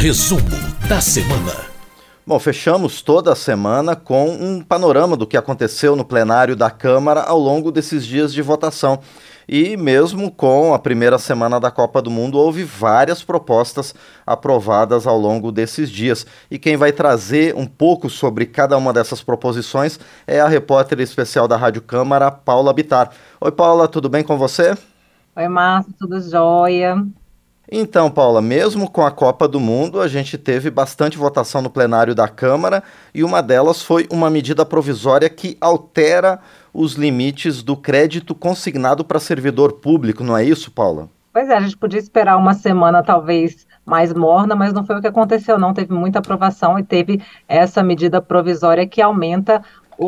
Resumo da semana. Bom, fechamos toda a semana com um panorama do que aconteceu no plenário da Câmara ao longo desses dias de votação. E mesmo com a primeira semana da Copa do Mundo, houve várias propostas aprovadas ao longo desses dias. E quem vai trazer um pouco sobre cada uma dessas proposições é a repórter especial da Rádio Câmara, Paula Bitar. Oi, Paula, tudo bem com você? Oi, Márcio, tudo jóia? Então, Paula, mesmo com a Copa do Mundo, a gente teve bastante votação no plenário da Câmara e uma delas foi uma medida provisória que altera os limites do crédito consignado para servidor público, não é isso, Paula? Pois é, a gente podia esperar uma semana talvez mais morna, mas não foi o que aconteceu, não. Teve muita aprovação e teve essa medida provisória que aumenta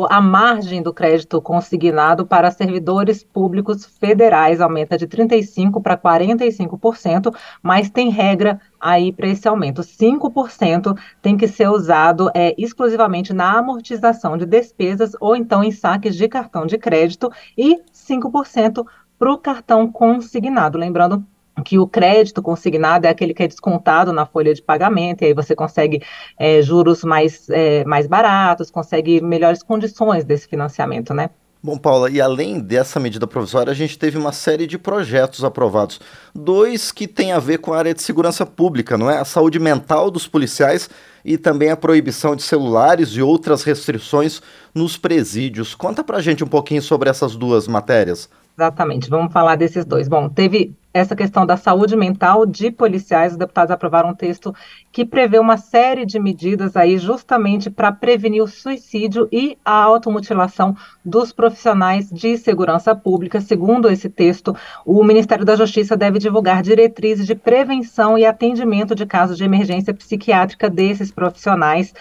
a margem do crédito consignado para servidores públicos federais aumenta de 35% para 45%, mas tem regra aí para esse aumento. 5% tem que ser usado é, exclusivamente na amortização de despesas ou então em saques de cartão de crédito e 5% para o cartão consignado. Lembrando que o crédito consignado é aquele que é descontado na folha de pagamento, e aí você consegue é, juros mais, é, mais baratos, consegue melhores condições desse financiamento, né? Bom, Paula, e além dessa medida provisória, a gente teve uma série de projetos aprovados. Dois que têm a ver com a área de segurança pública, não é? A saúde mental dos policiais e também a proibição de celulares e outras restrições nos presídios. Conta pra gente um pouquinho sobre essas duas matérias. Exatamente, vamos falar desses dois. Bom, teve essa questão da saúde mental de policiais, os deputados aprovaram um texto que prevê uma série de medidas aí justamente para prevenir o suicídio e a automutilação dos profissionais de segurança pública. Segundo esse texto, o Ministério da Justiça deve divulgar diretrizes de prevenção e atendimento de casos de emergência psiquiátrica desses profissionais.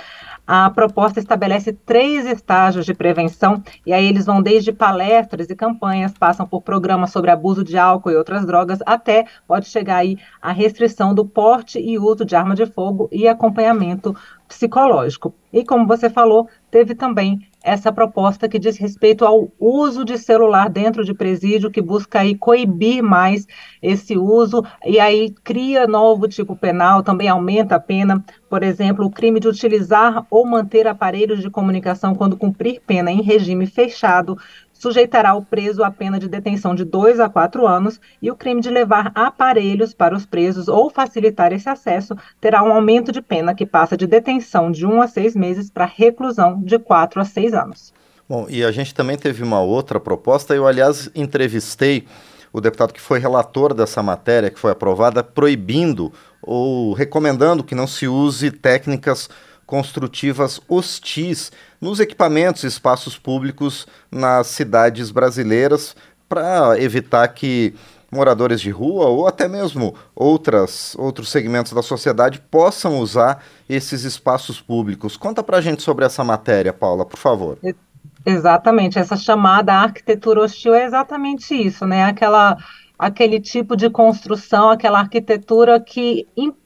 A proposta estabelece três estágios de prevenção, e aí eles vão desde palestras e campanhas, passam por programas sobre abuso de álcool e outras drogas, até pode chegar aí a restrição do porte e uso de arma de fogo e acompanhamento psicológico. E como você falou, teve também essa proposta que diz respeito ao uso de celular dentro de presídio, que busca aí coibir mais esse uso, e aí cria novo tipo penal, também aumenta a pena, por exemplo, o crime de utilizar ou manter aparelhos de comunicação quando cumprir pena em regime fechado, sujeitará o preso à pena de detenção de dois a quatro anos e o crime de levar aparelhos para os presos ou facilitar esse acesso terá um aumento de pena que passa de detenção de um a seis meses para reclusão de quatro a seis anos. Bom, e a gente também teve uma outra proposta. Eu, aliás, entrevistei o deputado que foi relator dessa matéria, que foi aprovada, proibindo ou recomendando que não se use técnicas construtivas hostis nos equipamentos e espaços públicos nas cidades brasileiras para evitar que moradores de rua ou até mesmo outras, outros segmentos da sociedade possam usar esses espaços públicos. Conta para a gente sobre essa matéria, Paula, por favor. Exatamente, essa chamada arquitetura hostil é exatamente isso, né? Aquela, aquele tipo de construção, aquela arquitetura que impede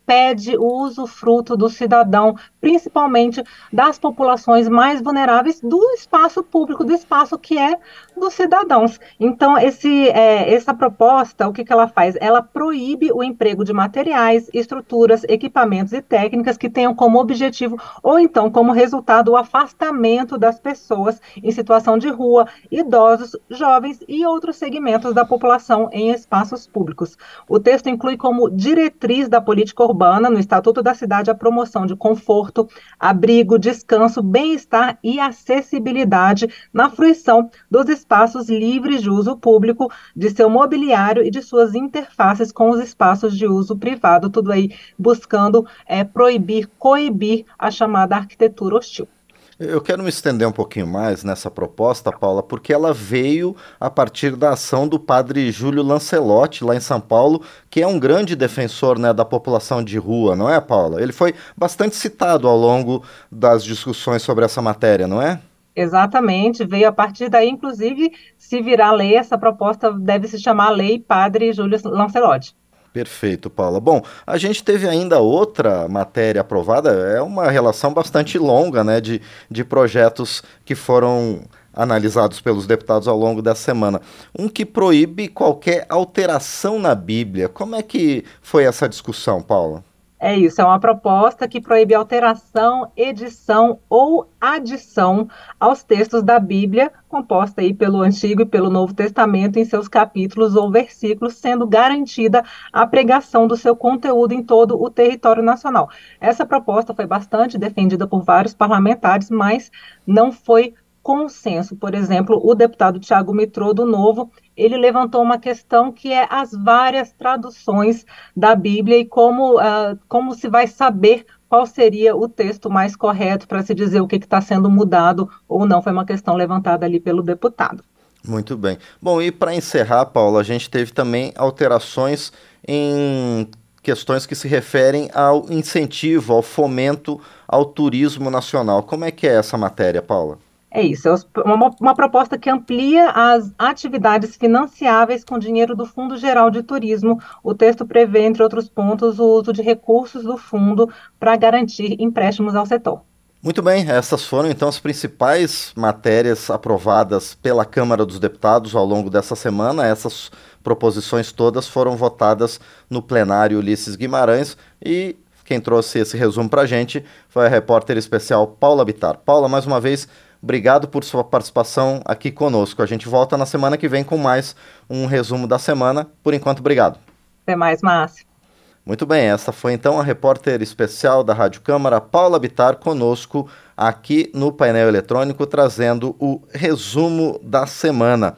o usufruto do cidadão, principalmente das populações mais vulneráveis do espaço público, do espaço que é dos cidadãos. Então, esse, é, essa proposta, o que, que ela faz? Ela proíbe o emprego de materiais, estruturas, equipamentos e técnicas que tenham como objetivo ou então como resultado o afastamento das pessoas em situação de rua, idosos, jovens e outros segmentos da população em espaços públicos. O texto inclui como diretriz da política urbana urbana, no Estatuto da Cidade, a promoção de conforto, abrigo, descanso, bem-estar e acessibilidade na fruição dos espaços livres de uso público, de seu mobiliário e de suas interfaces com os espaços de uso privado, tudo aí buscando é, proibir, coibir a chamada arquitetura hostil. Eu quero me estender um pouquinho mais nessa proposta, Paula, porque ela veio a partir da ação do padre Júlio Lancelotti, lá em São Paulo, que é um grande defensor né, da população de rua, não é, Paula? Ele foi bastante citado ao longo das discussões sobre essa matéria, não é? Exatamente, veio a partir daí, inclusive, se virar lei, essa proposta deve se chamar Lei Padre Júlio Lancelotti. Perfeito, Paula. Bom, a gente teve ainda outra matéria aprovada, é uma relação bastante longa né, de, de projetos que foram analisados pelos deputados ao longo dessa semana. Um que proíbe qualquer alteração na Bíblia. Como é que foi essa discussão, Paula? É isso, é uma proposta que proíbe alteração, edição ou adição aos textos da Bíblia, composta aí pelo Antigo e pelo Novo Testamento em seus capítulos ou versículos, sendo garantida a pregação do seu conteúdo em todo o território nacional. Essa proposta foi bastante defendida por vários parlamentares, mas não foi consenso. Por exemplo, o deputado Tiago Mitrô, do Novo, ele levantou uma questão que é as várias traduções da Bíblia e como, uh, como se vai saber qual seria o texto mais correto para se dizer o que está sendo mudado ou não. Foi uma questão levantada ali pelo deputado. Muito bem. Bom, e para encerrar, Paula, a gente teve também alterações em questões que se referem ao incentivo, ao fomento ao turismo nacional. Como é que é essa matéria, Paula? É isso, é uma, uma, proposta que amplia as atividades financiáveis com dinheiro do Fundo Geral de Turismo. O texto prevê, entre outros pontos, o uso de recursos do fundo para garantir empréstimos ao setor. Muito bem, essas foram então as principais matérias aprovadas pela Câmara dos Deputados ao longo dessa semana. Essas proposições todas foram votadas no plenário Ulisses Guimarães e quem trouxe esse resumo para a gente foi a repórter especial Paula Bitar. Paula, mais uma vez, Obrigado por sua participação aqui conosco. A gente volta na semana que vem com mais um resumo da semana. Por enquanto, obrigado. Até mais, Márcio. Muito bem, essa foi então a repórter especial da Rádio Câmara, Paula Bitar, conosco aqui no painel eletrônico, trazendo o resumo da semana.